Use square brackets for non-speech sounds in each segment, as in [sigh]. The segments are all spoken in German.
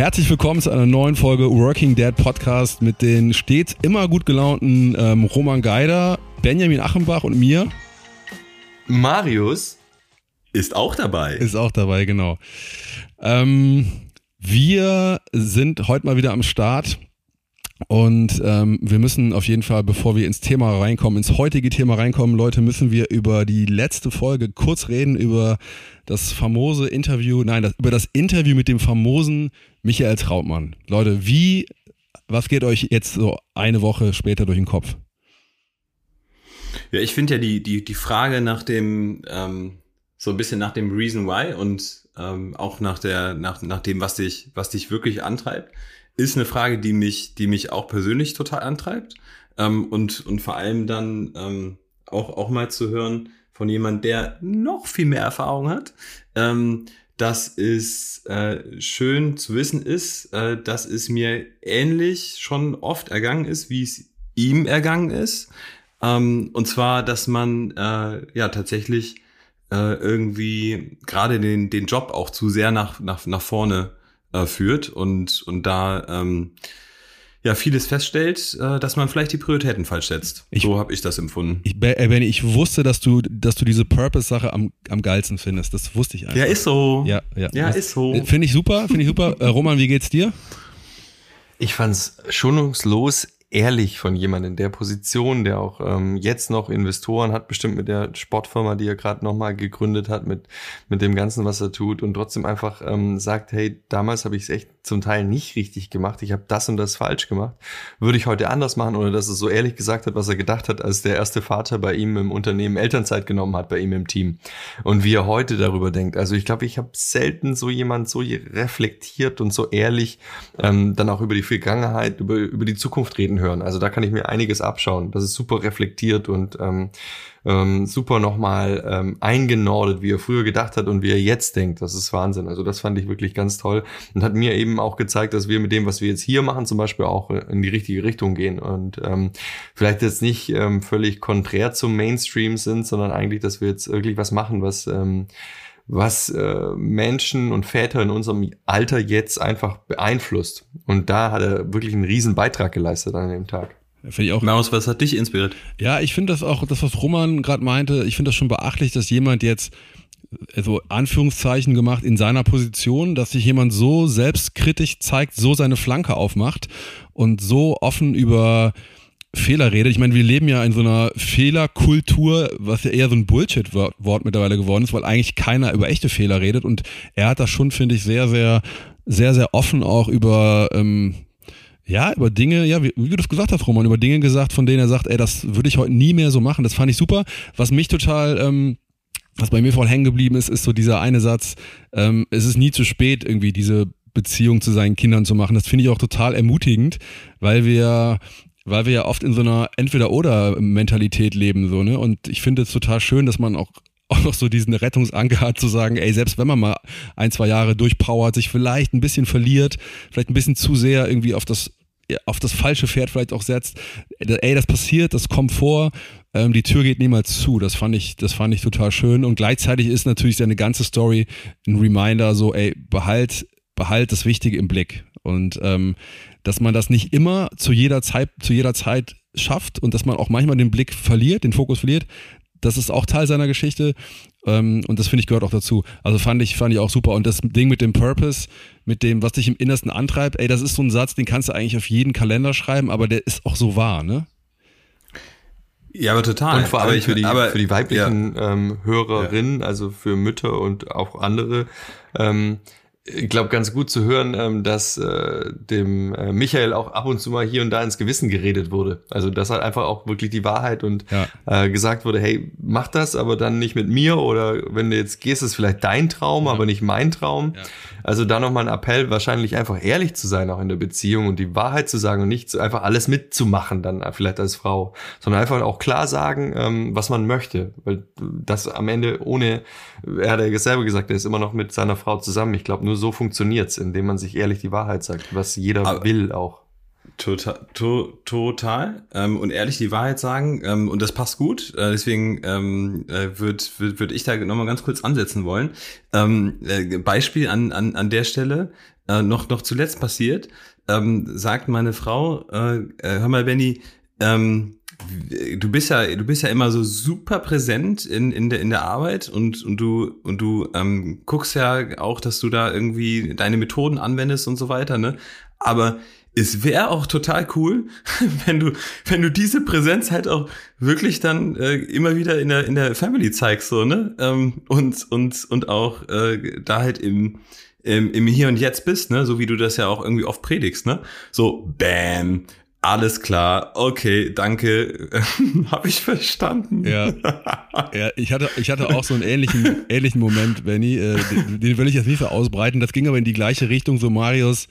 Herzlich willkommen zu einer neuen Folge Working Dad Podcast mit den stets immer gut gelaunten ähm, Roman Geider, Benjamin Achenbach und mir. Marius ist auch dabei. Ist auch dabei, genau. Ähm, wir sind heute mal wieder am Start und ähm, wir müssen auf jeden Fall, bevor wir ins Thema reinkommen, ins heutige Thema reinkommen, Leute, müssen wir über die letzte Folge kurz reden, über das famose Interview, nein, das, über das Interview mit dem famosen Michael Trautmann. Leute, wie, was geht euch jetzt so eine Woche später durch den Kopf? Ja, ich finde ja die, die, die Frage nach dem, ähm, so ein bisschen nach dem Reason Why und ähm, auch nach der, nach, nach dem, was dich, was dich wirklich antreibt, ist eine Frage, die mich, die mich auch persönlich total antreibt. Ähm, und, und vor allem dann ähm, auch, auch mal zu hören von jemand, der noch viel mehr Erfahrung hat. Ähm, dass es äh, schön zu wissen ist, äh, dass es mir ähnlich schon oft ergangen ist, wie es ihm ergangen ist. Ähm, und zwar, dass man äh, ja tatsächlich äh, irgendwie gerade den, den Job auch zu sehr nach, nach, nach vorne äh, führt und, und da ähm, ja vieles feststellt, äh, dass man vielleicht die Prioritäten falsch setzt. Ich, so habe ich das empfunden. Ich, äh, Benny, ich wusste, dass du, dass du diese Purpose-Sache am, am geilsten findest. Das wusste ich einfach. Ja, ist so. Ja, ja. ja ist so. Finde ich super, finde ich super. äh, Roman, wie geht's dir? Ich fand's schonungslos ehrlich von jemandem. In der Position, der auch ähm, jetzt noch Investoren hat, bestimmt mit der Sportfirma, die er gerade nochmal gegründet hat, mit, mit dem Ganzen, was er tut und trotzdem einfach ähm, sagt, hey, damals habe ich es echt zum Teil nicht richtig gemacht, ich habe das und das falsch gemacht, würde ich heute anders machen oder dass er so ehrlich gesagt hat, was er gedacht hat, als der erste Vater bei ihm im Unternehmen Elternzeit genommen hat, bei ihm im Team. Und wie er heute darüber denkt. Also ich glaube, ich habe selten so jemand so reflektiert und so ehrlich ähm, dann auch über die Vergangenheit, über, über die Zukunft reden hören. Also da kann ich mir einiges abschauen. Das ist super reflektiert und ähm, ähm, super nochmal ähm, eingenordet, wie er früher gedacht hat und wie er jetzt denkt. Das ist Wahnsinn. Also das fand ich wirklich ganz toll und hat mir eben auch gezeigt, dass wir mit dem, was wir jetzt hier machen, zum Beispiel auch in die richtige Richtung gehen und ähm, vielleicht jetzt nicht ähm, völlig konträr zum Mainstream sind, sondern eigentlich, dass wir jetzt wirklich was machen, was ähm, was äh, Menschen und Väter in unserem Alter jetzt einfach beeinflusst. Und da hat er wirklich einen riesen Beitrag geleistet an dem Tag. Finde ich auch. Maus, was hat dich inspiriert? Ja, ich finde das auch, das, was Roman gerade meinte, ich finde das schon beachtlich, dass jemand jetzt so Anführungszeichen gemacht in seiner Position, dass sich jemand so selbstkritisch zeigt, so seine Flanke aufmacht und so offen über Fehler redet. Ich meine, wir leben ja in so einer Fehlerkultur, was ja eher so ein Bullshit-Wort mittlerweile geworden ist, weil eigentlich keiner über echte Fehler redet. Und er hat das schon, finde ich, sehr, sehr, sehr, sehr offen auch über, ähm, ja, über Dinge, ja, wie, wie du das gesagt hast, Roman, über Dinge gesagt, von denen er sagt, ey, das würde ich heute nie mehr so machen. Das fand ich super. Was mich total, ähm, was bei mir voll hängen geblieben ist, ist so dieser eine Satz, ähm, es ist nie zu spät, irgendwie diese Beziehung zu seinen Kindern zu machen. Das finde ich auch total ermutigend, weil wir weil wir ja oft in so einer Entweder-Oder-Mentalität leben, so, ne? Und ich finde es total schön, dass man auch [laughs] auch noch so diesen Rettungsanker hat, zu sagen, ey, selbst wenn man mal ein, zwei Jahre durchpowert, sich vielleicht ein bisschen verliert, vielleicht ein bisschen zu sehr irgendwie auf das, auf das falsche Pferd vielleicht auch setzt, ey, das passiert, das kommt vor, ähm, die Tür geht niemals zu. Das fand ich, das fand ich total schön. Und gleichzeitig ist natürlich seine ganze Story ein Reminder, so, ey, behalt, behalt das Wichtige im Blick. Und ähm, dass man das nicht immer zu jeder Zeit, zu jeder Zeit schafft und dass man auch manchmal den Blick verliert, den Fokus verliert. Das ist auch Teil seiner Geschichte ähm, und das finde ich gehört auch dazu. Also fand ich fand ich auch super und das Ding mit dem Purpose, mit dem was dich im Innersten antreibt, ey, das ist so ein Satz, den kannst du eigentlich auf jeden Kalender schreiben, aber der ist auch so wahr, ne? Ja, aber total. Und vor allem für die, aber, für die weiblichen ja. ähm, Hörerinnen, also für Mütter und auch andere, ähm, ich glaube, ganz gut zu hören, ähm, dass äh, dem äh, Michael auch ab und zu mal hier und da ins Gewissen geredet wurde. Also dass halt einfach auch wirklich die Wahrheit und ja. äh, gesagt wurde, hey, mach das, aber dann nicht mit mir oder wenn du jetzt gehst, ist vielleicht dein Traum, ja. aber nicht mein Traum. Ja. Also da nochmal ein Appell, wahrscheinlich einfach ehrlich zu sein auch in der Beziehung und die Wahrheit zu sagen und nicht einfach alles mitzumachen dann vielleicht als Frau, sondern einfach auch klar sagen, ähm, was man möchte. Weil das am Ende ohne, er hat ja selber gesagt, er ist immer noch mit seiner Frau zusammen. Ich glaube, nur so funktioniert's, indem man sich ehrlich die Wahrheit sagt, was jeder Aber will auch. Total, to, total. Ähm, und ehrlich die Wahrheit sagen. Ähm, und das passt gut. Äh, deswegen ähm, äh, würde würd, würd ich da nochmal ganz kurz ansetzen wollen. Ähm, äh, Beispiel an, an, an der Stelle, äh, noch, noch zuletzt passiert, ähm, sagt meine Frau, äh, äh, hör mal, Benny, ähm, du bist ja, du bist ja immer so super präsent in, in der, in der Arbeit und, und du, und du ähm, guckst ja auch, dass du da irgendwie deine Methoden anwendest und so weiter, ne? Aber es wäre auch total cool, [laughs] wenn du, wenn du diese Präsenz halt auch wirklich dann äh, immer wieder in der, in der Family zeigst, so, ne? Ähm, und, und, und auch äh, da halt im, im, im Hier und Jetzt bist, ne? So wie du das ja auch irgendwie oft predigst, ne? So, bam, alles klar, okay, danke, [laughs] habe ich verstanden. Ja, ja ich, hatte, ich hatte auch so einen ähnlichen, ähnlichen Moment, Benny, äh, den, den will ich jetzt nicht so ausbreiten, das ging aber in die gleiche Richtung, so Marius,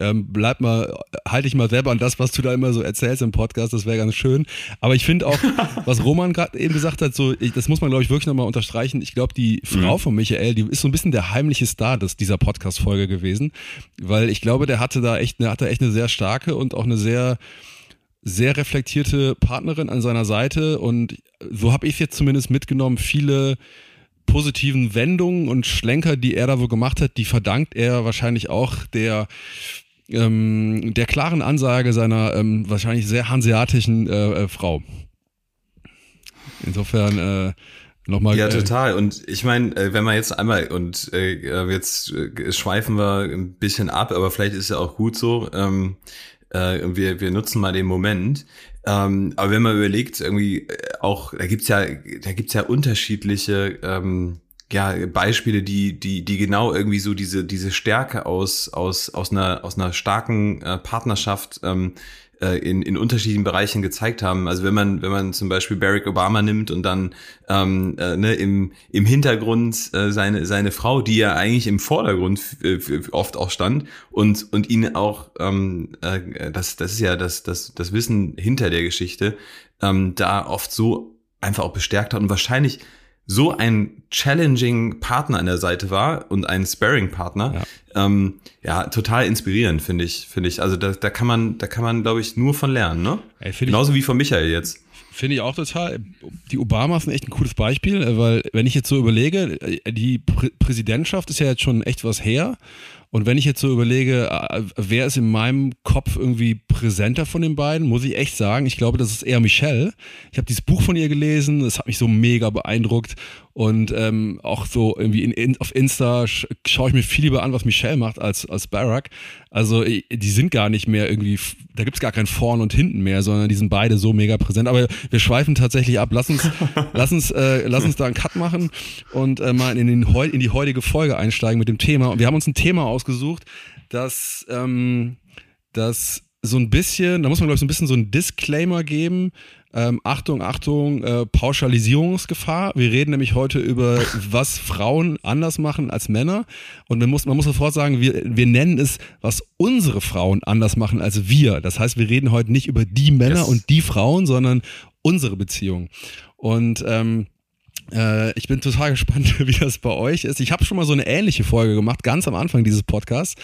ähm, bleib mal, halte ich mal selber an das, was du da immer so erzählst im Podcast, das wäre ganz schön. Aber ich finde auch, [laughs] was Roman gerade eben gesagt hat, so, ich, das muss man, glaube ich, wirklich nochmal unterstreichen. Ich glaube, die Frau mhm. von Michael, die ist so ein bisschen der heimliche Star des, dieser Podcast-Folge gewesen, weil ich glaube, der hatte da echt, der hatte echt eine sehr starke und auch eine sehr, sehr reflektierte Partnerin an seiner Seite und so habe ich jetzt zumindest mitgenommen, viele positiven Wendungen und Schlenker, die er da wohl gemacht hat, die verdankt er wahrscheinlich auch der ähm, der klaren Ansage seiner ähm, wahrscheinlich sehr hanseatischen äh, äh, Frau. Insofern äh, Nochmal, ja, äh, total. Und ich meine, äh, wenn man jetzt einmal und äh, jetzt äh, schweifen wir ein bisschen ab, aber vielleicht ist ja auch gut so. Ähm, äh, wir, wir nutzen mal den Moment. Ähm, aber wenn man überlegt, irgendwie äh, auch, da gibt's ja, da gibt's ja unterschiedliche ähm, ja, Beispiele, die, die, die genau irgendwie so diese, diese Stärke aus, aus, aus einer, aus einer starken äh, Partnerschaft ähm, äh, in, in unterschiedlichen Bereichen gezeigt haben. Also wenn man, wenn man zum Beispiel Barack Obama nimmt und dann ähm, äh, ne, im, im Hintergrund äh, seine, seine Frau, die ja eigentlich im Vordergrund äh, oft auch stand und, und ihn auch, ähm, äh, das, das ist ja das, das, das Wissen hinter der Geschichte, ähm, da oft so einfach auch bestärkt hat und wahrscheinlich so ein challenging Partner an der Seite war und ein Sparring-Partner, ja. Ähm, ja, total inspirierend, finde ich, finde ich. Also da, da kann man, da kann man, glaube ich, nur von lernen, ne? Ey, Genauso ich, wie von Michael jetzt. Finde ich auch total. Die Obamas sind echt ein cooles Beispiel, weil wenn ich jetzt so überlege, die Prä Präsidentschaft ist ja jetzt schon echt was her und wenn ich jetzt so überlege, äh, wer ist in meinem Kopf irgendwie präsenter von den beiden, muss ich echt sagen, ich glaube, das ist eher Michelle. Ich habe dieses Buch von ihr gelesen, es hat mich so mega beeindruckt und ähm, auch so irgendwie in, in, auf Insta schaue ich mir viel lieber an, was Michelle macht, als, als Barack. Also die sind gar nicht mehr irgendwie, da gibt's gar kein Vorn und Hinten mehr, sondern die sind beide so mega präsent. Aber wir schweifen tatsächlich ab. Lass uns, [laughs] lass uns, äh, lass uns da einen Cut machen und äh, mal in, den, in die heutige Folge einsteigen mit dem Thema. Und wir haben uns ein Thema ausgesucht, das, ähm, das so ein bisschen, da muss man glaube ich so ein bisschen so ein Disclaimer geben, ähm, Achtung, Achtung, äh, Pauschalisierungsgefahr. Wir reden nämlich heute über, [laughs] was Frauen anders machen als Männer. Und man muss, man muss sofort sagen, wir, wir nennen es, was unsere Frauen anders machen als wir. Das heißt, wir reden heute nicht über die Männer yes. und die Frauen, sondern unsere Beziehung. Und ähm, äh, ich bin total [laughs] gespannt, wie das bei euch ist. Ich habe schon mal so eine ähnliche Folge gemacht, ganz am Anfang dieses Podcasts.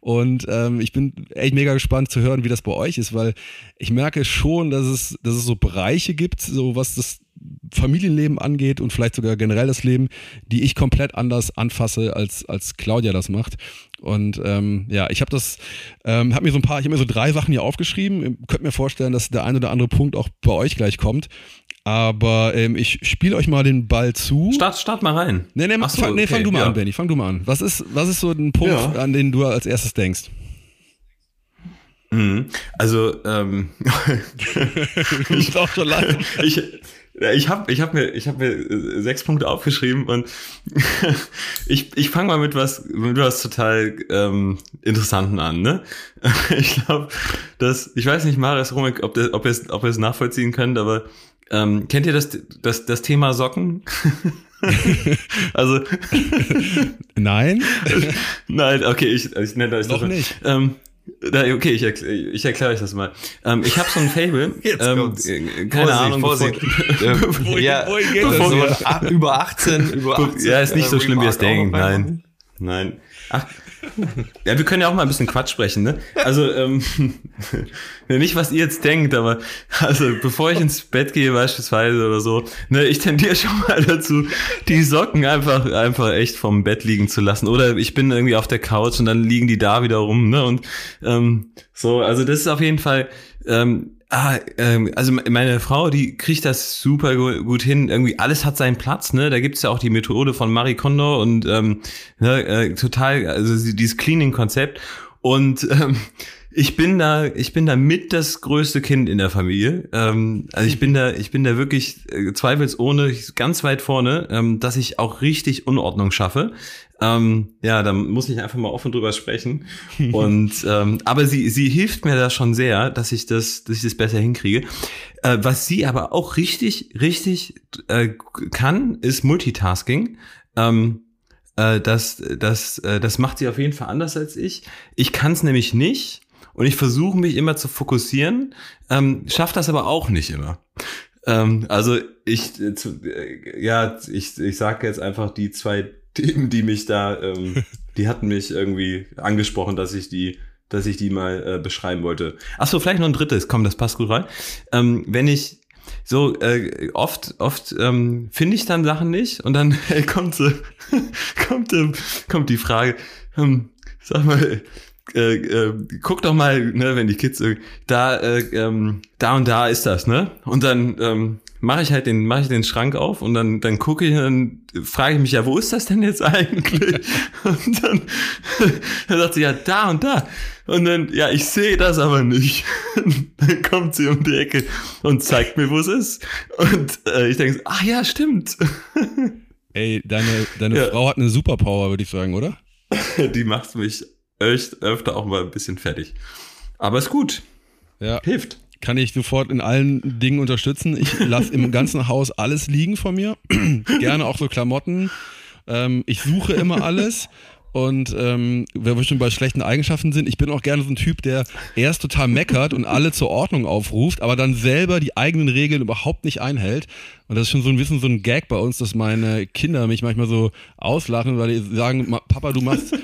Und ähm, ich bin echt mega gespannt zu hören, wie das bei euch ist, weil ich merke schon, dass es, dass es so Bereiche gibt, so was das Familienleben angeht und vielleicht sogar generell das Leben, die ich komplett anders anfasse, als, als Claudia das macht. Und ähm, ja, ich habe das, ähm, habe mir so ein paar, ich habe mir so drei Sachen hier aufgeschrieben. Ihr könnt mir vorstellen, dass der ein oder andere Punkt auch bei euch gleich kommt. Aber ähm, ich spiele euch mal den Ball zu. Start, start mal rein. Nee, nee, so, fang, nee okay, fang du mal ja. an, Benny. Fang du mal an. Was ist, was ist so ein Punkt, ja. an den du als erstes denkst? Mhm. Also, ähm, [laughs] ich auch schon lange. [laughs] ich, Ich habe ich hab mir, ich hab mir äh, sechs Punkte aufgeschrieben und [laughs] ich, ich fange mal mit was, mit was total ähm, Interessanten an. Ne? Ich glaube, dass, ich weiß nicht, Marius Romek, ob, das, ob ihr es ob ihr es nachvollziehen könnt, aber ähm, kennt ihr das, das, das Thema Socken? [laughs] also Nein? [laughs] Nein, okay, ich, ich nenne das Noch nicht. Ähm, okay, ich, erkl ich erkläre euch das mal. Ähm, ich habe so ein Fable. [laughs] Jetzt ähm, kommt's. äh, keine Ahnung. Vorsicht. bevor- ja, wohin geht bevor so ein- über 18, über 18. Ja, ist nicht so schlimm, wie ihr es denkt. Nein. Nein. Ach. Ja, wir können ja auch mal ein bisschen Quatsch sprechen, ne? Also, ähm, [laughs] nicht, was ihr jetzt denkt, aber also bevor ich ins Bett gehe beispielsweise oder so, ne, ich tendiere schon mal dazu, die Socken einfach, einfach echt vom Bett liegen zu lassen. Oder ich bin irgendwie auf der Couch und dann liegen die da wieder rum, ne? Und ähm, so, also das ist auf jeden Fall. Ähm, Ah, ähm, also meine Frau, die kriegt das super gu- gut hin. Irgendwie alles hat seinen Platz, ne? Da gibt's ja auch die Methode von Marie Kondo und ähm, ne, äh, total, also dieses Cleaning-Konzept. Und ähm, ich bin da, ich bin da mit das größte Kind in der Familie. Ähm, also ich bin da, ich bin da wirklich äh, zweifelsohne ganz weit vorne, ähm, dass ich auch richtig Unordnung schaffe. Ähm, ja, da muss ich einfach mal offen drüber sprechen. Und ähm, aber sie, sie hilft mir da schon sehr, dass ich das, dass ich das besser hinkriege. Äh, was sie aber auch richtig, richtig äh, kann, ist Multitasking. Ähm, äh, das, das, äh, das macht sie auf jeden Fall anders als ich. Ich kann es nämlich nicht und ich versuche mich immer zu fokussieren, ähm, schaffe das aber auch nicht immer. Ähm, also ich, äh, zu, äh, ja, ich, ich sage jetzt einfach die zwei Themen, die mich da, ähm, die hatten mich irgendwie angesprochen, dass ich die, dass ich die mal äh, beschreiben wollte. Ach so, vielleicht noch ein drittes. Komm, das passt gut rein. Ähm, wenn ich so äh, oft, oft ähm, finde ich dann Sachen nicht und dann äh, [laughs] kommt so, [laughs] kommt, ähm, kommt die Frage, ähm, sag mal, äh, äh, guck doch mal, ne, wenn die Kids äh, da, äh, ähm, da und da ist das, ne? Und dann ähm, mache ich halt den, mache ich den Schrank auf und dann, dann gucke ich, dann frage ich mich ja, wo ist das denn jetzt [laughs] eigentlich? Und dann, [laughs] dann sagt sie ja da und da. Und dann, ja, ich sehe das aber nicht. [laughs] Dann kommt sie um die Ecke und zeigt mir, wo es ist. Und äh, ich denke, ach ja, stimmt. Ey, deine, deine Ja. Frau hat eine Superpower, würde ich sagen, oder? Die macht mich echt öfter auch mal ein bisschen fertig. Aber ist gut. Ja. Hilft. Kann ich sofort in allen Dingen unterstützen. Ich lasse im ganzen Haus alles liegen von mir. [clears throat] Gerne auch so Klamotten. Ähm, ich suche immer alles. Und ähm, wenn wir schon bei schlechten Eigenschaften sind, ich bin auch gerne so ein Typ, der erst total meckert und alle zur Ordnung aufruft, aber dann selber die eigenen Regeln überhaupt nicht einhält. Und das ist schon so ein bisschen so ein Gag bei uns, dass meine Kinder mich manchmal so auslachen, weil die sagen, "Ma- Papa, du machst,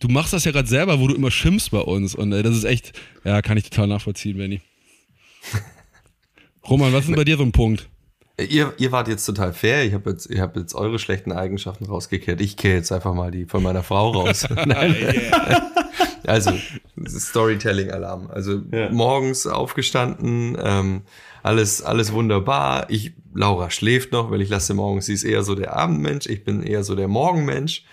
du machst das ja gerade selber, wo du immer schimpfst bei uns. Und äh, das ist echt, ja, kann ich total nachvollziehen, Benny. [laughs] Roman, was ist denn bei dir so ein Punkt? Ihr, ihr wart jetzt total fair. Ich habe jetzt, ihr habt jetzt eure schlechten Eigenschaften rausgekehrt. Ich kehre jetzt einfach mal die von meiner Frau raus. [laughs] [laughs] Nein. Also, Storytelling-Alarm. Also Ja. morgens aufgestanden, ähm, alles, alles wunderbar. Ich, Laura schläft noch, weil ich lasse morgens, sie ist eher so der Abendmensch, ich bin eher so der Morgenmensch.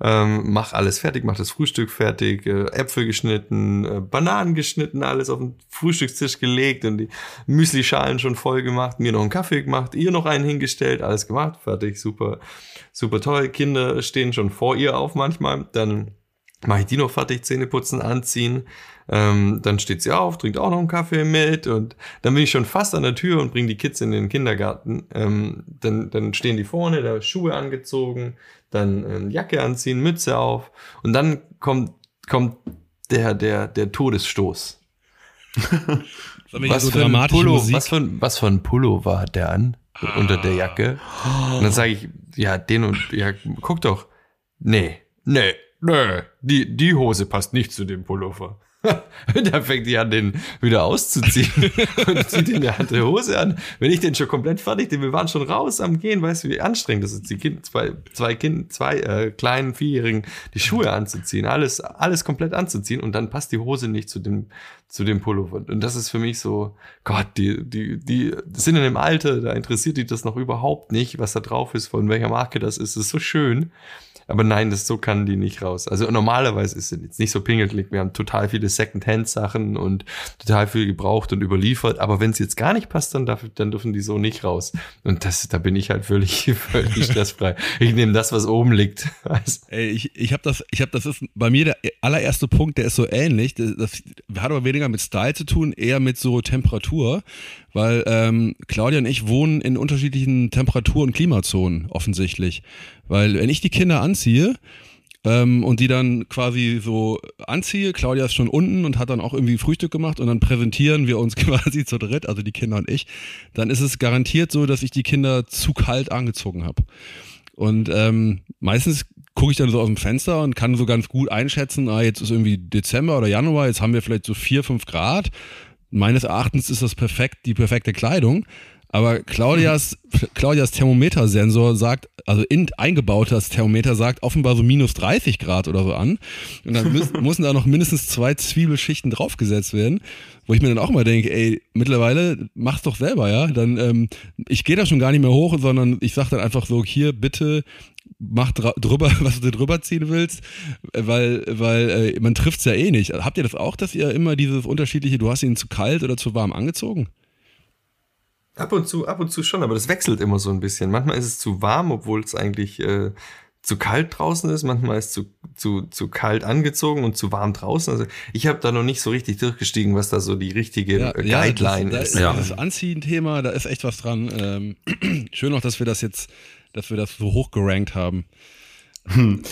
Ähm, mach alles fertig, mach das Frühstück fertig, äh, Äpfel geschnitten, äh, Bananen geschnitten, alles auf den Frühstückstisch gelegt und die Müslischalen schon voll gemacht, mir noch einen Kaffee gemacht, ihr noch einen hingestellt, alles gemacht, fertig, super, super toll. Kinder stehen schon vor ihr auf manchmal, dann mache ich die noch fertig, Zähne putzen, anziehen. Ähm, dann steht sie auf, trinkt auch noch einen Kaffee mit und dann bin ich schon fast an der Tür und bringe die Kids in den Kindergarten. Ähm, dann, dann stehen die vorne, da Schuhe angezogen, dann ähm, Jacke anziehen, Mütze auf und dann kommt, kommt der, der, der Todesstoß. [laughs] Was so für Pullo, was, für ein, was für ein Pullover hat der an? Unter der Jacke. Und dann sage ich, ja, den und, ja, guck doch. Nee, nee, nee, die, die Hose passt nicht zu dem Pullover. [laughs] da fängt die an, den wieder auszuziehen [laughs] und zieht in der andere Hose an. Wenn ich den schon komplett fertig, bin, wir waren schon raus am Gehen, weißt du, wie anstrengend das ist, die kind, zwei, zwei Kind, zwei äh, kleinen Vierjährigen die Schuhe anzuziehen, alles, alles komplett anzuziehen und dann passt die Hose nicht zu dem, zu dem Pullover. Und das ist für mich so, Gott, die, die, die sind in dem Alter, da interessiert die das noch überhaupt nicht, was da drauf ist, von welcher Marke das ist. Das ist so schön. Aber nein, das so kann die nicht raus. Also normalerweise ist es jetzt nicht so pingelig. Wir haben total viele Second-Hand-Sachen und total viel gebraucht und überliefert. Aber wenn es jetzt gar nicht passt, dann, darf, dann dürfen die so nicht raus. Und das, da bin ich halt völlig, [laughs] völlig stressfrei. Ich nehme das, was oben liegt. [laughs] Also. Ey, ich, ich habe das, ich habe das ist bei mir der allererste Punkt, der ist so ähnlich. Das, das hat aber weniger mit Style zu tun, eher mit so Temperatur weil ähm, Claudia und ich wohnen in unterschiedlichen Temperatur- und Klimazonen offensichtlich. Weil wenn ich die Kinder anziehe ähm, und die dann quasi so anziehe, Claudia ist schon unten und hat dann auch irgendwie Frühstück gemacht und dann präsentieren wir uns [laughs] quasi zu dritt, also die Kinder und ich, dann ist es garantiert so, dass ich die Kinder zu kalt angezogen habe. Und ähm, meistens gucke ich dann so aus dem Fenster und kann so ganz gut einschätzen, ah, jetzt ist irgendwie Dezember oder Januar, jetzt haben wir vielleicht so vier, fünf Grad meines Erachtens ist das perfekt, die perfekte Kleidung. Aber Claudias, Claudias Thermometersensor sagt, also in, eingebaut das Thermometer sagt offenbar so minus 30 Grad oder so an. Und dann müssen, [laughs] müssen da noch mindestens zwei Zwiebelschichten draufgesetzt werden, wo ich mir dann auch mal denke, ey, mittlerweile mach's doch selber, ja. Dann, ähm, ich gehe da schon gar nicht mehr hoch, sondern ich sag dann einfach so, hier bitte mach drüber, [laughs] was du drüber ziehen willst, weil, weil äh, man trifft's ja eh nicht. Habt ihr das auch, dass ihr immer dieses unterschiedliche, du hast ihn zu kalt oder zu warm angezogen? Ab und zu, ab und zu schon, aber das wechselt immer so ein bisschen. Manchmal ist es zu warm, obwohl es eigentlich äh, zu kalt draußen ist. Manchmal ist es zu, zu, zu kalt angezogen und zu warm draußen. Also ich habe da noch nicht so richtig durchgestiegen, was da so die richtige ja, Guideline ja, das, ist. Ja. Das Anziehen-Thema, da ist echt was dran. Ähm, [clears throat] schön auch, dass wir das jetzt dass wir das so hoch gerankt haben. Hm.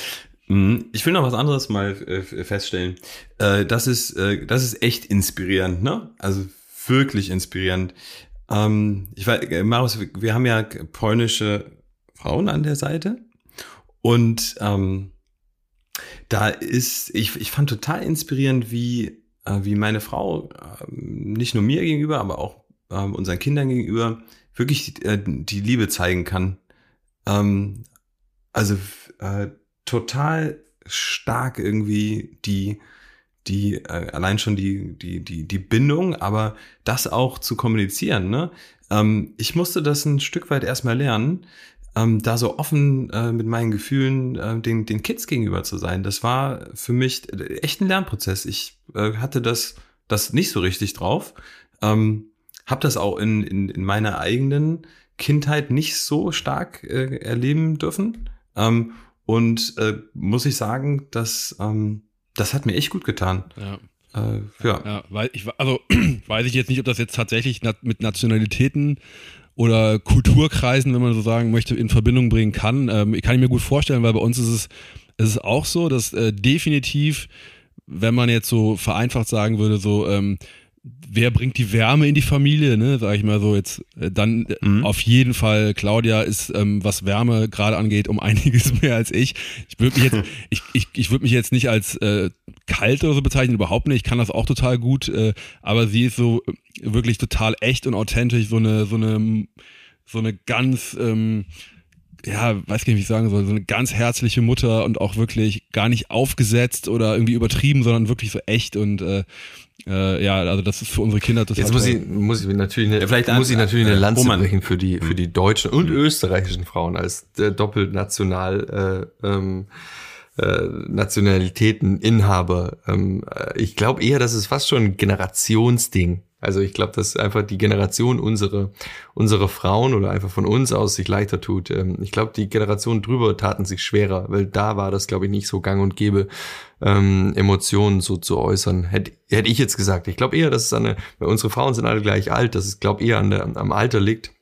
Ich will noch was anderes mal äh, feststellen. Äh, das ist, äh, das ist echt inspirierend, ne? Also wirklich inspirierend. Ähm, ich weiß, Marius, wir haben ja polnische Frauen an der Seite. Und ähm, da ist, ich, ich fand total inspirierend, wie, wie meine Frau ähm, nicht nur mir gegenüber, aber auch ähm, unseren Kindern gegenüber wirklich die Liebe zeigen kann. Ähm, also äh, total stark irgendwie die die äh, allein schon die die die die Bindung, aber das auch zu kommunizieren. Ne? Ähm, ich musste das ein Stück weit erstmal lernen, ähm, da so offen äh, mit meinen Gefühlen äh, den den Kids gegenüber zu sein. Das war für mich echt ein Lernprozess. Ich äh, hatte das das nicht so richtig drauf. Ähm, habe das auch in, in in meiner eigenen Kindheit nicht so stark äh, erleben dürfen. Ähm, und äh, muss ich sagen, dass ähm, das hat mir echt gut getan. Ja. Äh, ja. ja. weil ich, also [clears throat] weiß ich jetzt nicht, ob das jetzt tatsächlich mit Nationalitäten oder Kulturkreisen, wenn man so sagen möchte, in Verbindung bringen kann. Ähm, kann ich mir gut vorstellen, weil bei uns ist es, ist es auch so, dass äh, definitiv, wenn man jetzt so vereinfacht sagen würde, so ähm, wer bringt die Wärme in die Familie, ne, sag ich mal so jetzt, äh, dann äh, mhm. auf jeden Fall, Claudia ist, ähm, was Wärme gerade angeht, um [laughs] einiges mehr als ich. Ich würde mich jetzt, [laughs] ich, ich, ich würde mich jetzt nicht als äh, kalt oder so bezeichnen, überhaupt nicht, ich kann das auch total gut, äh, aber sie ist so wirklich total echt und authentisch, so eine, so eine, so eine ganz, ähm, ja, weiß gar nicht, wie ich sagen soll, so eine ganz herzliche Mutter und auch wirklich gar nicht aufgesetzt oder irgendwie übertrieben, sondern wirklich so echt und äh, äh, ja, also das ist für unsere Kinder total Jetzt muss ich, muss ich natürlich eine, ja, vielleicht muss ich natürlich eine Lanze brechen für die, für die deutschen und mhm. österreichischen Frauen als äh, doppelt national äh, ähm, äh, Nationalitäteninhaber. Ähm, äh, ich glaube eher, das ist fast schon ein Generationsding. Also ich glaube, dass einfach die Generation unserer unsere Frauen oder einfach von uns aus sich leichter tut. Ähm, ich glaube, die Generation drüber taten sich schwerer, weil da war das, glaube ich, nicht so gang und gäbe, ähm, Emotionen so zu äußern. Hätte hätte ich jetzt gesagt. Ich glaube eher, dass es eine, weil unsere Frauen sind alle gleich alt, dass es, glaube eher an der, am Alter liegt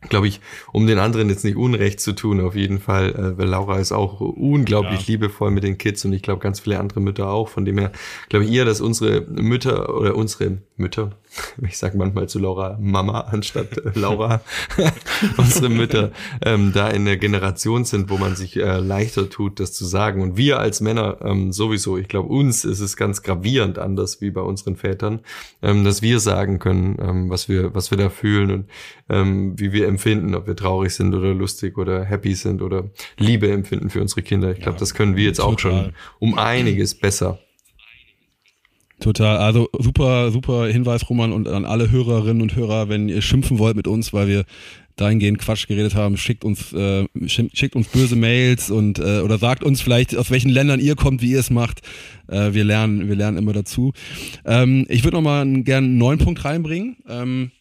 glaube ich, um den anderen jetzt nicht Unrecht zu tun, auf jeden Fall, äh, weil Laura ist auch unglaublich ja. liebevoll mit den Kids und ich glaube ganz viele andere Mütter auch. Von dem her glaube ich eher, dass unsere Mütter oder unsere Mütter, [laughs] ich sage manchmal zu Laura Mama anstatt äh, Laura, [laughs] unsere Mütter ähm, da in der Generation sind, wo man sich äh, leichter tut, das zu sagen. Und wir als Männer ähm, sowieso, ich glaube, uns ist es ganz gravierend anders wie bei unseren Vätern, ähm, dass wir sagen können, ähm, was wir, was wir da fühlen und ähm, wie wir empfinden, ob wir traurig sind oder lustig oder happy sind oder Liebe empfinden für unsere Kinder. Ich glaube, das können wir jetzt auch schon um einiges besser. Total, also super, super Hinweis, Roman, und an alle Hörerinnen und Hörer, wenn ihr schimpfen wollt mit uns, weil wir dahingehend Quatsch geredet haben, schickt uns, äh, schickt uns böse Mails und äh, oder sagt uns vielleicht, aus welchen Ländern ihr kommt, wie ihr es macht. Äh, wir lernen, wir lernen immer dazu. Ähm, ich würde nochmal gerne einen neuen Punkt reinbringen. Ähm,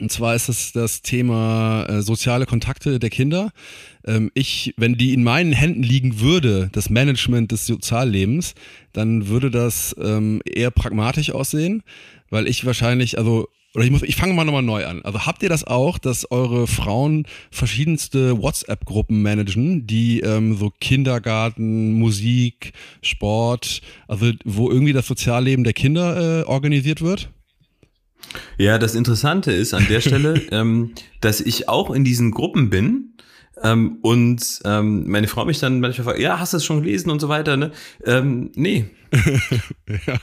und zwar ist es das Thema äh, soziale Kontakte der Kinder. Ähm, ich, wenn die in meinen Händen liegen würde, das Management des Soziallebens, dann würde das ähm, eher pragmatisch aussehen, weil ich wahrscheinlich, also oder ich muss, ich fange mal nochmal neu an. Also habt ihr das auch, dass eure Frauen verschiedenste WhatsApp-Gruppen managen, die ähm, so Kindergarten, Musik, Sport, also wo irgendwie das Sozialleben der Kinder äh, organisiert wird? Ja, das Interessante ist an der Stelle, [laughs] ähm, dass ich auch in diesen Gruppen bin. Ähm, und ähm, meine Frau mich dann manchmal fragt, ja, hast du es schon gelesen und so weiter, ne? Ähm, nee. [laughs] ja.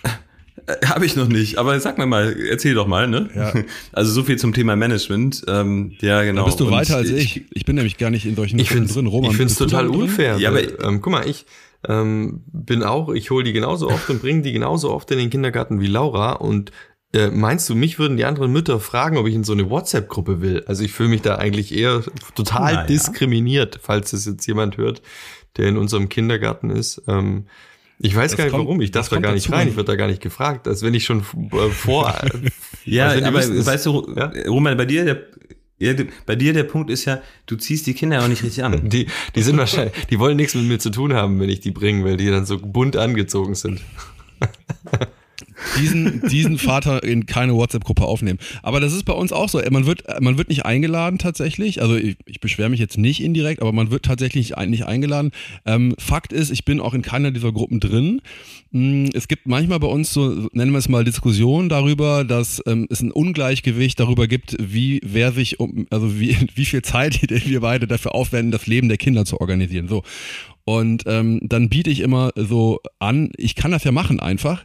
Äh, Habe ich noch nicht, aber sag mir mal, erzähl doch mal, ne? Ja. [laughs] Also so viel zum Thema Management. Ähm, ja, genau. Da bist du und weiter als ich. ich. Ich bin nämlich gar nicht in solchen ich Gruppen drin. Roman, ich finde es total unfair. Ja, aber ähm, guck mal, ich ähm, bin auch, ich hole die genauso oft und bringe die genauso oft in den Kindergarten wie Laura und äh, meinst du, mich würden die anderen Mütter fragen, ob ich in so eine WhatsApp-Gruppe will? Also ich fühle mich da eigentlich eher total naja. diskriminiert, falls es jetzt jemand hört, der in unserem Kindergarten ist. Ähm, ich weiß das gar nicht kommt, warum, ich darf da gar nicht rein, ich würde da gar nicht gefragt, als wenn ich schon äh, vor. [laughs] ja, also aber wissen, weißt du, ja? Roman, bei dir, der, ja, bei dir der Punkt ist ja, du ziehst die Kinder auch nicht richtig an. [laughs] Die, die sind wahrscheinlich, die wollen nichts mit mir zu tun haben, wenn ich die bringe, weil die dann so bunt angezogen sind [laughs] diesen, diesen Vater in keine WhatsApp-Gruppe aufnehmen. Aber das ist bei uns auch so. Man wird, man wird nicht eingeladen tatsächlich. Also ich, ich beschwere mich jetzt nicht indirekt, aber man wird tatsächlich nicht eingeladen. Ähm, Fakt ist, ich bin auch in keiner dieser Gruppen drin. Mm, es gibt manchmal bei uns so, nennen wir es mal, Diskussionen darüber, dass ähm, es ein Ungleichgewicht darüber gibt, wie wer sich um, also wie, [laughs] wie viel Zeit wir beide dafür aufwenden, das Leben der Kinder zu organisieren. So. Und ähm, dann biete ich immer so an, ich kann das ja machen einfach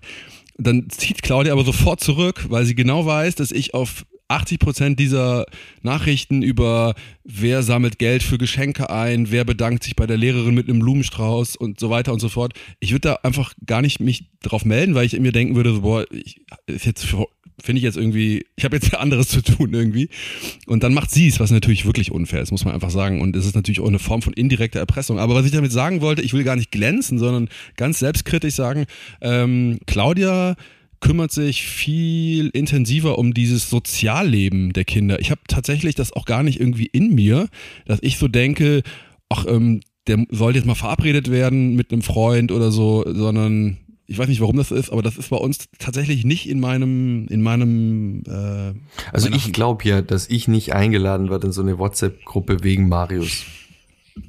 dann zieht Claudia aber sofort zurück, weil sie genau weiß, dass ich auf 80 Prozent dieser Nachrichten über wer sammelt Geld für Geschenke ein, wer bedankt sich bei der Lehrerin mit einem Blumenstrauß und so weiter und so fort. Ich würde da einfach gar nicht mich drauf melden, weil ich mir denken würde, so, boah, ich, ist jetzt finde ich jetzt irgendwie, ich habe jetzt [laughs] anderes zu tun irgendwie. Und dann macht sie es, was natürlich wirklich unfair ist, muss man einfach sagen. Und es ist natürlich auch eine Form von indirekter Erpressung. Aber was ich damit sagen wollte, ich will gar nicht glänzen, sondern ganz selbstkritisch sagen, ähm, Claudia kümmert sich viel intensiver um dieses Sozialleben der Kinder. Ich habe tatsächlich das auch gar nicht irgendwie in mir, dass ich so denke, ach, ähm, der sollte jetzt mal verabredet werden mit einem Freund oder so, sondern ich weiß nicht, warum das ist, aber das ist bei uns tatsächlich nicht in meinem, in meinem. Äh, also ich glaube ja, dass ich nicht eingeladen werde in so eine WhatsApp-Gruppe wegen Marius.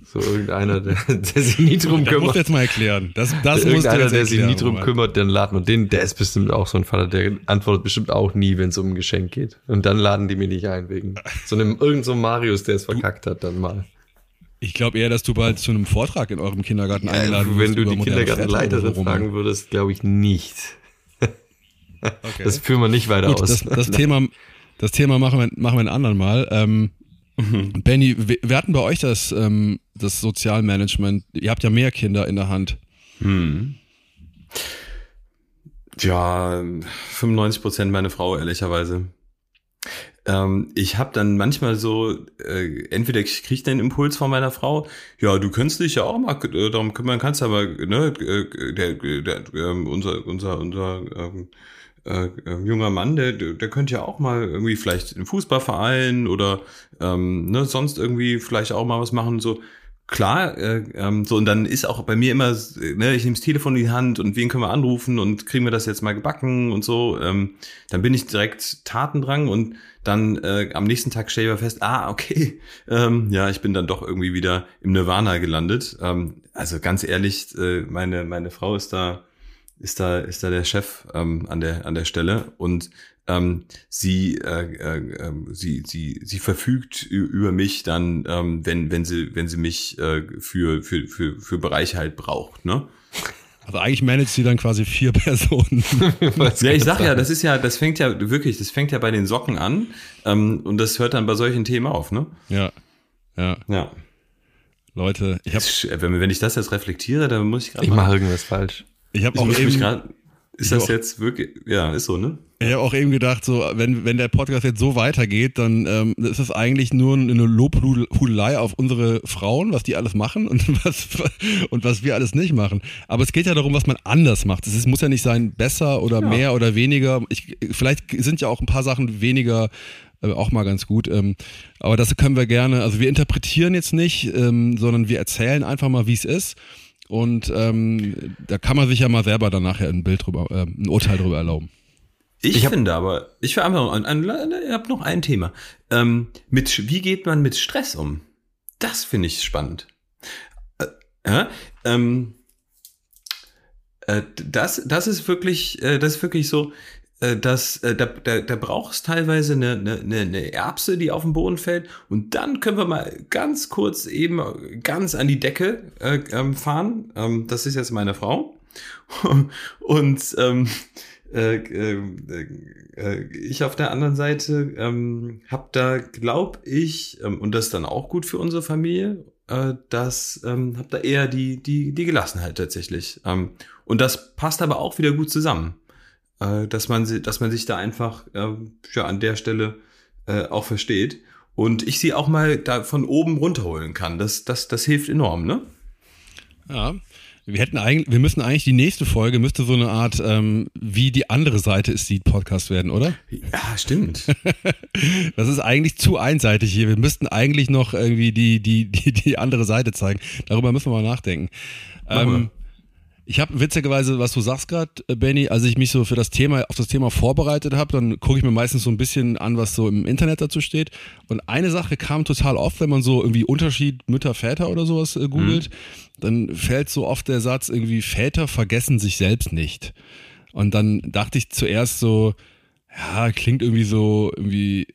So irgendeiner, der, der sich nie drum das kümmert. musst du jetzt mal erklären. Das, das irgendeiner, der sich nie drum kümmert, den laden und den, der ist bestimmt auch so ein Vater, der antwortet bestimmt auch nie, wenn es um ein Geschenk geht. Und dann laden die mich nicht ein wegen so einem irgend so Marius, der es verkackt hat, dann mal. Ich glaube eher, dass du bald zu einem Vortrag in eurem Kindergarten ja, eingeladen wirst. Wenn du die Kindergartenleiterin fragen würdest, glaube ich nicht. Okay. Das führen wir nicht weiter Gut, aus. Das, das, [laughs] Thema, das Thema machen wir, machen wir ein anderen Mal. Ähm, mhm. Benny, wir hatten bei euch das, ähm, das Sozialmanagement. Ihr habt ja mehr Kinder in der Hand. Hm. Ja, 95 Prozent meine Frau, ehrlicherweise. Ähm, ich habe dann manchmal so, äh, entweder ich den Impuls von meiner Frau, ja, du könntest dich ja auch mal äh, darum kümmern, kannst aber, ne, äh, der, der, äh, unser, unser, unser ähm, äh, äh, junger Mann, der, der könnte ja auch mal irgendwie vielleicht im Fußballverein oder ähm, ne, sonst irgendwie vielleicht auch mal was machen, so klar, äh, ähm, so und dann ist auch bei mir immer, ne, ich nehme das Telefon in die Hand und wen können wir anrufen und kriegen wir das jetzt mal gebacken und so, ähm, dann bin ich direkt Tatendrang und dann äh, am nächsten Tag stelle ich aber fest, ah, okay, [laughs] ähm, ja, ich bin dann doch irgendwie wieder im Nirvana gelandet. Ähm, also ganz ehrlich, äh, meine, meine Frau ist da, ist da, ist da der Chef ähm, an der, an der Stelle und ähm, sie, äh, äh, ähm, sie, sie, sie verfügt über mich dann, ähm, wenn, wenn sie, wenn sie mich äh, für, für, für, für Bereiche halt braucht, ne? Also eigentlich managt sie dann quasi vier [laughs] Personen. [laughs] ja, ich sag ja, das ist ja, das fängt ja wirklich, das fängt ja bei den Socken an ähm, und das hört dann bei solchen Themen auf, ne? Ja, ja. Ja. Leute, ich hab, wenn, wenn ich das jetzt reflektiere, dann muss ich gerade. Ich mache irgendwas falsch. Ich habe auch eben, Ist das jetzt wirklich, ja, ist so, ne? Ich habe auch eben gedacht, so, wenn, wenn der Podcast jetzt so weitergeht, dann ähm, ist es eigentlich nur eine Lobhudelei auf unsere Frauen, was die alles machen und [laughs] was, und was wir alles nicht machen. Aber es geht ja darum, was man anders macht. Es muss ja nicht sein, besser oder ja. mehr oder weniger. Ich, vielleicht sind ja auch ein paar Sachen weniger äh, auch mal ganz gut. Ähm, aber das können wir gerne, also wir interpretieren jetzt nicht, ähm, sondern wir erzählen einfach mal, wie es ist. Und ähm, da kann man sich ja mal selber dann nachher ein Bild drüber, äh, ein Urteil drüber erlauben. Ich, ich finde aber, ich will einfach, ein, ein, ich habe noch ein Thema. Ähm, mit, wie geht man mit Stress um? Das finde ich spannend. Äh, ähm, äh, das, das ist wirklich, äh, das ist wirklich so, äh, dass äh, da, da, da brauchst teilweise eine, eine, eine Erbse, die auf den Boden fällt. Und dann können wir mal ganz kurz eben ganz an die Decke äh, ähm, fahren. Ähm, das ist jetzt meine Frau. [laughs] Und ähm, äh, äh, äh, ich auf der anderen Seite ähm, habe da, glaube ich, ähm, und das ist dann auch gut für unsere Familie, äh, das ähm, habe da eher die, die, die Gelassenheit tatsächlich. Ähm, und das passt aber auch wieder gut zusammen äh, dass, man, dass man sich da einfach äh, ja, an der Stelle äh, auch versteht. Und ich sie auch mal da von oben runterholen kann. Das, das, das hilft enorm, ne? Ja. Wir hätten eigentlich, wir müssen eigentlich die nächste Folge müsste so eine Art, ähm, wie die andere Seite ist, die Podcast werden, oder? Ja, stimmt. [laughs] das ist eigentlich zu einseitig hier. Wir müssten eigentlich noch irgendwie die, die, die, die andere Seite zeigen. Darüber müssen wir mal nachdenken. Ähm, ich habe witzigerweise, was du sagst gerade, äh, Benny, als ich mich so für das Thema, auf das Thema vorbereitet habe, dann gucke ich mir meistens so ein bisschen an, was so im Internet dazu steht. Und eine Sache kam total oft, wenn man so irgendwie Unterschied Mütter, Väter oder sowas äh, googelt, mhm. dann fällt so oft der Satz irgendwie, Väter vergessen sich selbst nicht. Und dann dachte ich zuerst so, ja, klingt irgendwie so, irgendwie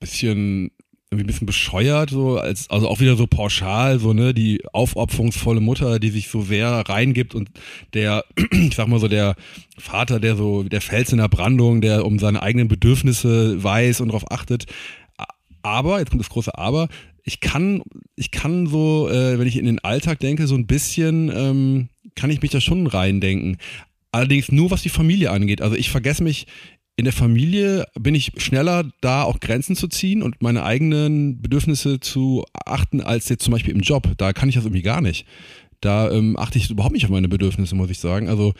bisschen irgendwie ein bisschen bescheuert, so als, also auch wieder so pauschal, so, ne, die aufopferungsvolle Mutter, die sich so sehr reingibt und der, [clears throat] ich sag mal so, der Vater, der so, der Fels in der Brandung, der um seine eigenen Bedürfnisse weiß und darauf achtet. Aber, jetzt kommt das große Aber, ich kann, ich kann so, äh, wenn ich in den Alltag denke, so ein bisschen, ähm, kann ich mich da schon reindenken. Allerdings nur was die Familie angeht. Also ich vergesse mich in der Familie bin ich schneller da auch Grenzen zu ziehen und meine eigenen Bedürfnisse zu achten als jetzt zum Beispiel im Job. Da kann ich das irgendwie gar nicht. Da ähm, achte ich überhaupt nicht auf meine Bedürfnisse, muss ich sagen. Also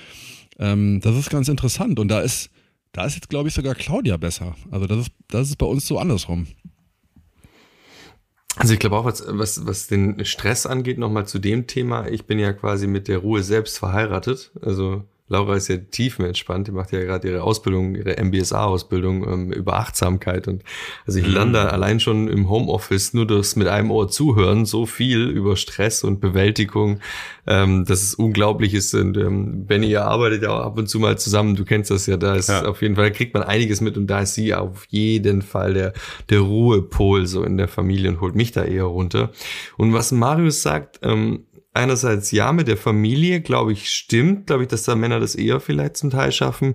ähm, das ist ganz interessant und da ist, da ist jetzt glaube ich sogar Claudia besser. Also das ist, das ist bei uns so andersrum. Also ich glaube auch, was, was, was den Stress angeht, nochmal zu dem Thema. Ich bin ja quasi mit der Ruhe selbst verheiratet. Also Laura ist ja tiefenentspannt, die macht ja gerade ihre Ausbildung, ihre MBSA-Ausbildung ähm, über Achtsamkeit. Und also ich mhm. lerne allein schon im Homeoffice nur das mit einem Ohr zuhören, so viel über Stress und Bewältigung, ähm, dass es unglaublich ist. Und ähm, Benny, ihr arbeitet ja auch ab und zu mal zusammen, du kennst das ja, da ist ja. auf jeden Fall, da kriegt man einiges mit und da ist sie auf jeden Fall der, der Ruhepol so in der Familie und holt mich da eher runter. Und was Marius sagt, ähm, einerseits ja, mit der Familie, glaube ich, stimmt, glaube ich, dass da Männer das eher vielleicht zum Teil schaffen,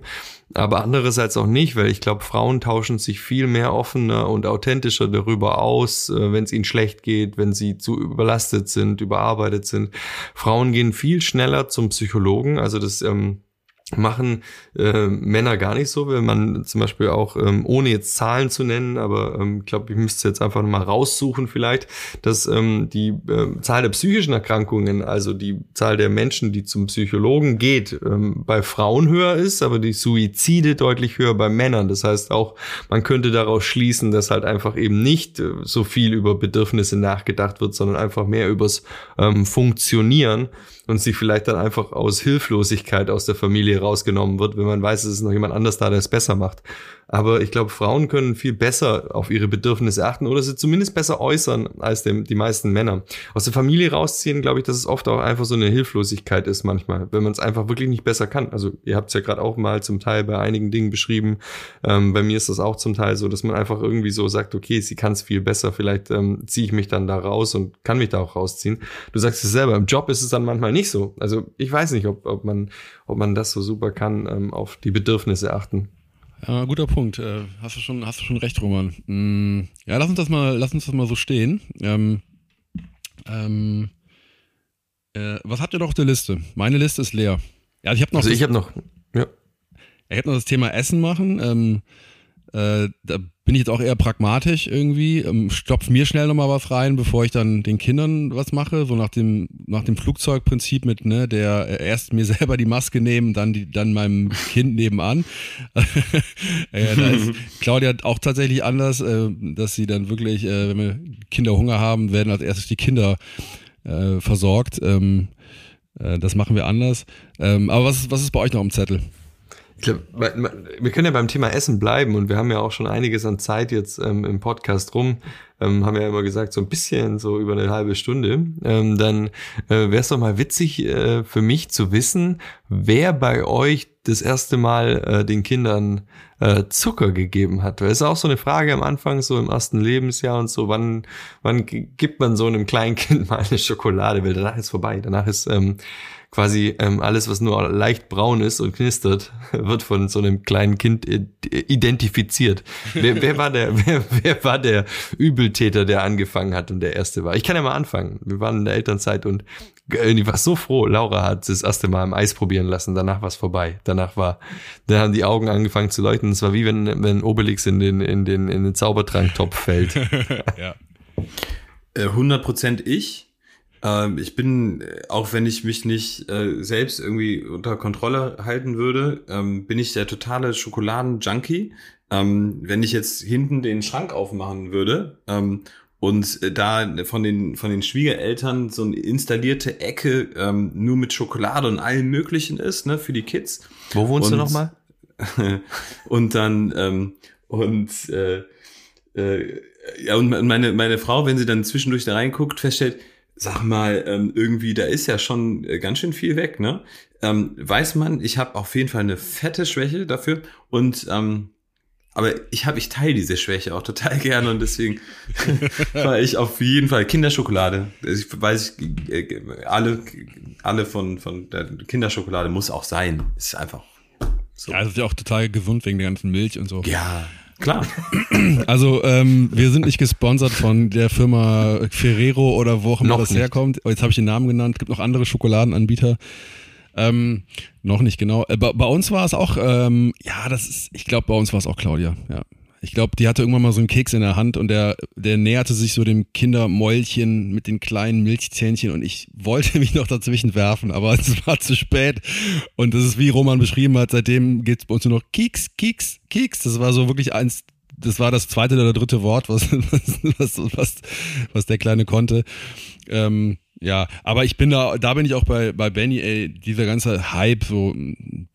aber andererseits auch nicht, weil ich glaube, Frauen tauschen sich viel mehr offener und authentischer darüber aus, äh, wenn es ihnen schlecht geht, wenn sie zu überlastet sind, überarbeitet sind. Frauen gehen viel schneller zum Psychologen, also das ähm, machen äh, Männer gar nicht so, wenn man zum Beispiel auch, ähm, ohne jetzt Zahlen zu nennen, aber ähm, ich ähm, glaube, ich müsste jetzt einfach mal raussuchen vielleicht, dass ähm, die äh, Zahl der psychischen Erkrankungen, also die Zahl der Menschen, die zum Psychologen geht, ähm, bei Frauen höher ist, aber die Suizide deutlich höher bei Männern. Das heißt auch, man könnte daraus schließen, dass halt einfach eben nicht äh, so viel über Bedürfnisse nachgedacht wird, sondern einfach mehr übers ähm, Funktionieren und sich vielleicht dann einfach aus Hilflosigkeit aus der Familie rausgenommen wird, wenn man weiß, es ist noch jemand anders da, der es besser macht. Aber ich glaube, Frauen können viel besser auf ihre Bedürfnisse achten oder sie zumindest besser äußern als dem, die meisten Männer. Aus der Familie rausziehen, glaube ich, dass es oft auch einfach so eine Hilflosigkeit ist manchmal, wenn man es einfach wirklich nicht besser kann. Also ihr habt es ja gerade auch mal zum Teil bei einigen Dingen beschrieben. Ähm, bei mir ist das auch zum Teil so, dass man einfach irgendwie so sagt, okay, sie kann es viel besser, vielleicht ähm, ziehe ich mich dann da raus und kann mich da auch rausziehen. Du sagst es selber, im Job ist es dann manchmal nicht so. Also ich weiß nicht, ob, ob, man, ob man das so super kann, ähm, auf die Bedürfnisse achten. Ja, guter Punkt. Äh, hast du schon, hast du schon recht, Roman. Mm, ja, lass uns das mal, lass uns das mal so stehen. Ähm, ähm, äh, was habt ihr noch auf der Liste? Meine Liste ist leer. Ja, ich habe noch. Also ich habe noch. Ja. Ich hätte noch das Thema Essen machen. Ähm, äh, da bin ich jetzt auch eher pragmatisch irgendwie. Ähm, stopf mir schnell nochmal was rein, bevor ich dann den Kindern was mache. So nach dem, nach dem Flugzeugprinzip mit, ne, der äh, erst mir [laughs] selber die Maske nehmen, dann die, dann meinem Kind nebenan. [laughs] äh, da ist Claudia auch tatsächlich anders, äh, dass sie dann wirklich, äh, wenn wir Kinder Hunger haben, werden als erstes die Kinder äh, versorgt. Ähm, äh, das machen wir anders. Ähm, aber was, was ist bei euch noch am Zettel? Wir können ja beim Thema Essen bleiben und wir haben ja auch schon einiges an Zeit jetzt ähm, im Podcast rum. Ähm, haben ja immer gesagt, so ein bisschen, so über eine halbe Stunde. Ähm, dann äh, wäre es doch mal witzig äh, für mich zu wissen, wer bei euch das erste Mal äh, den Kindern äh, Zucker gegeben hat. Das ist auch so eine Frage am Anfang, so im ersten Lebensjahr und so, wann, wann gibt man so einem kleinen Kind [laughs] mal eine Schokolade? Weil danach ist vorbei. Danach ist ähm, quasi ähm, alles, was nur leicht braun ist und knistert, [laughs] wird von so einem kleinen Kind identifiziert. Wer, wer war der, [laughs] wer, wer war der Übeltäter, der angefangen hat und der erste war? Ich kann ja mal anfangen. Wir waren in der Elternzeit und äh, ich war so froh. Laura hat das erste Mal im Eis probieren lassen. Danach war es vorbei. Danach war, dann haben die Augen angefangen zu leuchten. Es war wie wenn, wenn Obelix in den, in den, in den Zaubertranktopf fällt. [laughs] ja. 100% äh, ich. Ähm, ich bin, äh, auch wenn ich mich nicht äh, selbst irgendwie unter Kontrolle halten würde, ähm, bin ich der totale Schokoladen-Junkie. Ähm, wenn ich jetzt hinten den Schrank aufmachen würde ähm, und äh, da von den von den Schwiegereltern so eine installierte Ecke ähm, nur mit Schokolade und allem Möglichen ist, ne, für die Kids. Wo wohnst und, du nochmal? [laughs] und dann ähm, und äh, äh, ja und meine meine Frau, wenn sie dann zwischendurch da reinguckt, feststellt, sag mal, ähm, irgendwie, da ist ja schon äh, ganz schön viel weg, ne? Ähm, weiß man, ich habe auf jeden Fall eine fette Schwäche dafür und ähm, aber ich habe, ich teile diese Schwäche auch total [laughs] gerne und deswegen [laughs] war ich auf jeden Fall Kinderschokolade. Ich weiß ich, äh, alle, alle von, von der Kinderschokolade muss auch sein. Ist einfach so. Ja, das ist ja auch total gesund wegen der ganzen Milch und so. Ja, Klar. [clears throat] Also ähm, wir sind nicht gesponsert von der Firma Ferrero oder wo auch immer das nicht. herkommt. Oh, jetzt habe ich den Namen genannt. Es gibt noch andere Schokoladenanbieter. Ähm, noch nicht genau. Äh, bei, bei, uns war es auch, ähm, ja, das ist, ich glaube, bei uns war es auch Claudia, ja. Ich glaube, die hatte irgendwann mal so einen Keks in der Hand und der, der näherte sich so dem Kindermäulchen mit den kleinen Milchzähnchen und ich wollte [laughs] mich noch dazwischen werfen, aber es war zu spät. Und das ist wie Roman beschrieben hat, seitdem geht es bei uns nur noch Keks, Keks, Keks. Das war so wirklich eins, das war das zweite oder dritte Wort, [laughs] was, was, was, was der Kleine konnte. Ähm, ja, aber ich bin da, da bin ich auch bei, bei Benny, ey, dieser ganze Hype, so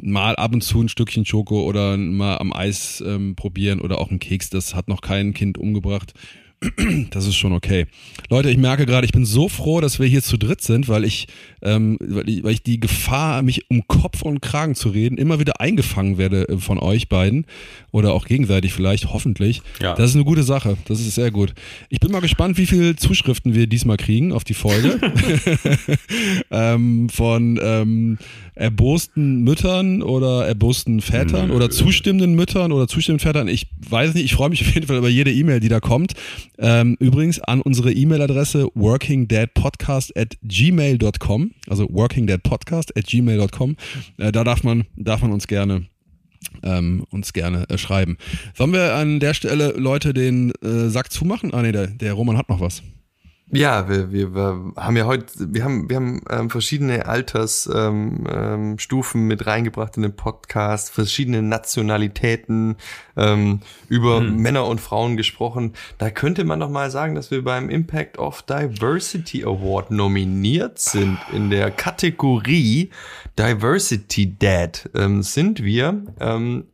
mal ab und zu ein Stückchen Schoko oder mal am Eis ähm, probieren oder auch ein Keks, das hat noch kein Kind umgebracht. [clears throat] Das ist schon okay. Leute, ich merke gerade, ich bin so froh, dass wir hier zu dritt sind, weil ich, ähm, weil ich, weil ich die Gefahr, mich um Kopf und Kragen zu reden, immer wieder eingefangen werde äh, von euch beiden oder auch gegenseitig vielleicht, hoffentlich. Ja. Das ist eine gute Sache. Das ist sehr gut. Ich bin mal gespannt, wie viele Zuschriften wir diesmal kriegen auf die Folge [laughs] [laughs] ähm, von ähm, erbosten Müttern oder erbosten Vätern oder zustimmenden Müttern oder zustimmenden Vätern. Ich weiß nicht, ich freue mich [laughs] auf jeden Fall über jede E-Mail, die da kommt. Ähm, übrigens an unsere E-Mail-Adresse workingdeadpodcast at gmail.com, also workingdeadpodcast at gmail.com. Äh, da darf man, darf man uns gerne ähm, uns gerne äh, schreiben. Sollen wir an der Stelle Leute den äh, Sack zumachen? Ah nee, der, der Roman hat noch was. Ja, wir, wir, wir haben ja heute, wir haben, wir haben ähm, verschiedene Altersstufen ähm, ähm, mit reingebracht in den Podcast, verschiedene Nationalitäten, ähm, über hm. Männer und Frauen gesprochen. Da könnte man doch mal sagen, dass wir beim Impact of Diversity Award nominiert sind in der Kategorie Diversity Dad. Ähm, sind wir ähm,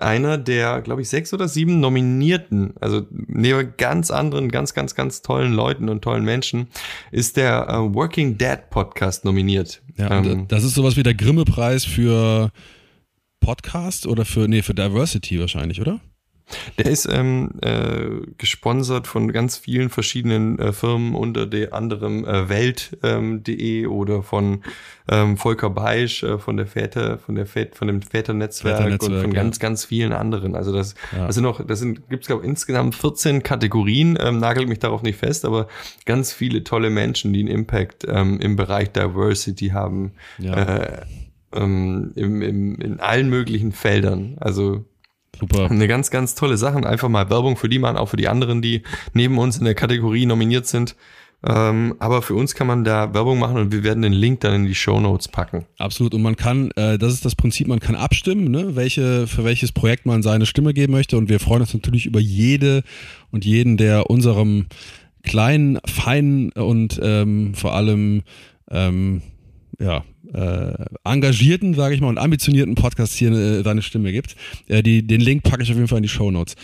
einer der, glaube ich, sechs oder sieben Nominierten, also neben ganz anderen, ganz, ganz, ganz tollen Leuten und tollen Menschen, ist der äh, Working Dad Podcast nominiert. Ja, ähm, das ist sowas wie der Grimme-Preis für Podcast oder für, nee, für Diversity wahrscheinlich, oder? Der ist ähm, äh, gesponsert von ganz vielen verschiedenen äh, Firmen, unter der anderem äh, Welt.de ähm, oder von ähm, Volker Beisch äh, von der Väter, von der Väter, von dem Väternetzwerk, Väternetzwerk und von ja. ganz, ganz vielen anderen. Also das, ja. das sind noch, das sind, gibt's glaube insgesamt 14 Kategorien, ähm, nagelt mich darauf nicht fest, aber ganz viele tolle Menschen, die einen Impact ähm, im Bereich Diversity haben. Ja. Äh, ähm, im, im, in allen möglichen Feldern. Also Super. eine ganz, ganz tolle Sache. Einfach mal Werbung für die machen, auch für die anderen, die neben uns in der Kategorie nominiert sind. Ähm, aber für uns kann man da Werbung machen und wir werden den Link dann in die Show Notes packen. Absolut. Und man kann, äh, das ist das Prinzip, man kann abstimmen, ne? welche, für welches Projekt man seine Stimme geben möchte. Und wir freuen uns natürlich über jede und jeden, der unserem kleinen, feinen und ähm, vor allem ähm, ja, äh, engagierten, sage ich mal, und ambitionierten Podcast hier äh, seine Stimme gibt. Äh, die, den Link packe ich auf jeden Fall in die Show Notes.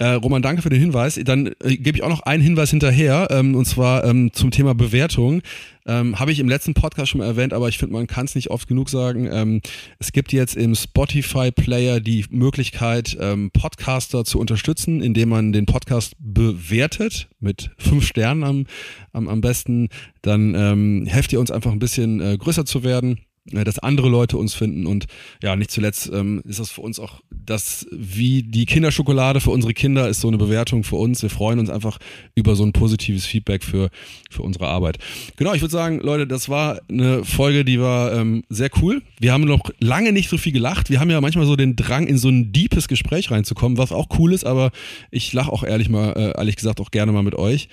Äh, Roman, danke für den Hinweis. Dann äh, gebe ich auch noch einen Hinweis hinterher, ähm, und zwar ähm, zum Thema Bewertung. Ähm, Habe ich im letzten Podcast schon mal erwähnt, aber ich finde, man kann es nicht oft genug sagen. Ähm, es gibt jetzt im Spotify-Player die Möglichkeit, ähm, Podcaster zu unterstützen, indem man den Podcast bewertet mit fünf Sternen am, am, am besten. Dann ähm, helft ihr uns einfach ein bisschen äh, größer zu werden dass andere Leute uns finden und ja, nicht zuletzt ähm, ist das für uns auch das, wie die Kinderschokolade für unsere Kinder ist so eine Bewertung für uns. Wir freuen uns einfach über so ein positives Feedback für, für unsere Arbeit. Genau, ich würde sagen, Leute, das war eine Folge, die war ähm, sehr cool. Wir haben noch lange nicht so viel gelacht. Wir haben ja manchmal so den Drang, in so ein deepes Gespräch reinzukommen, was auch cool ist, aber ich lache auch ehrlich mal, äh, ehrlich gesagt auch gerne mal mit euch.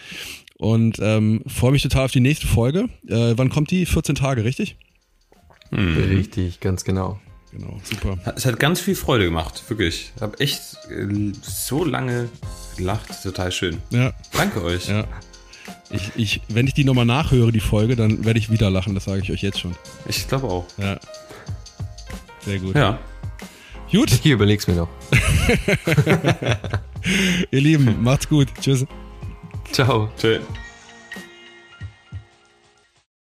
Und ähm, freue mich total auf die nächste Folge. Äh, wann kommt die? 14 Tage, richtig? Mhm. Richtig, ganz genau. Genau, super. Es hat ganz viel Freude gemacht, wirklich. Ich habe echt äh, so lange gelacht, total schön. Ja. Danke euch. Ja. Ich, ich, wenn ich die nochmal nachhöre, die Folge, dann werde ich wieder lachen, das sage ich euch jetzt schon. Ich glaube auch. Ja. Sehr gut. Ja. Gut. Ich überleg's mir noch. [laughs] Ihr Lieben, macht's gut. Tschüss. Ciao. Tschüss.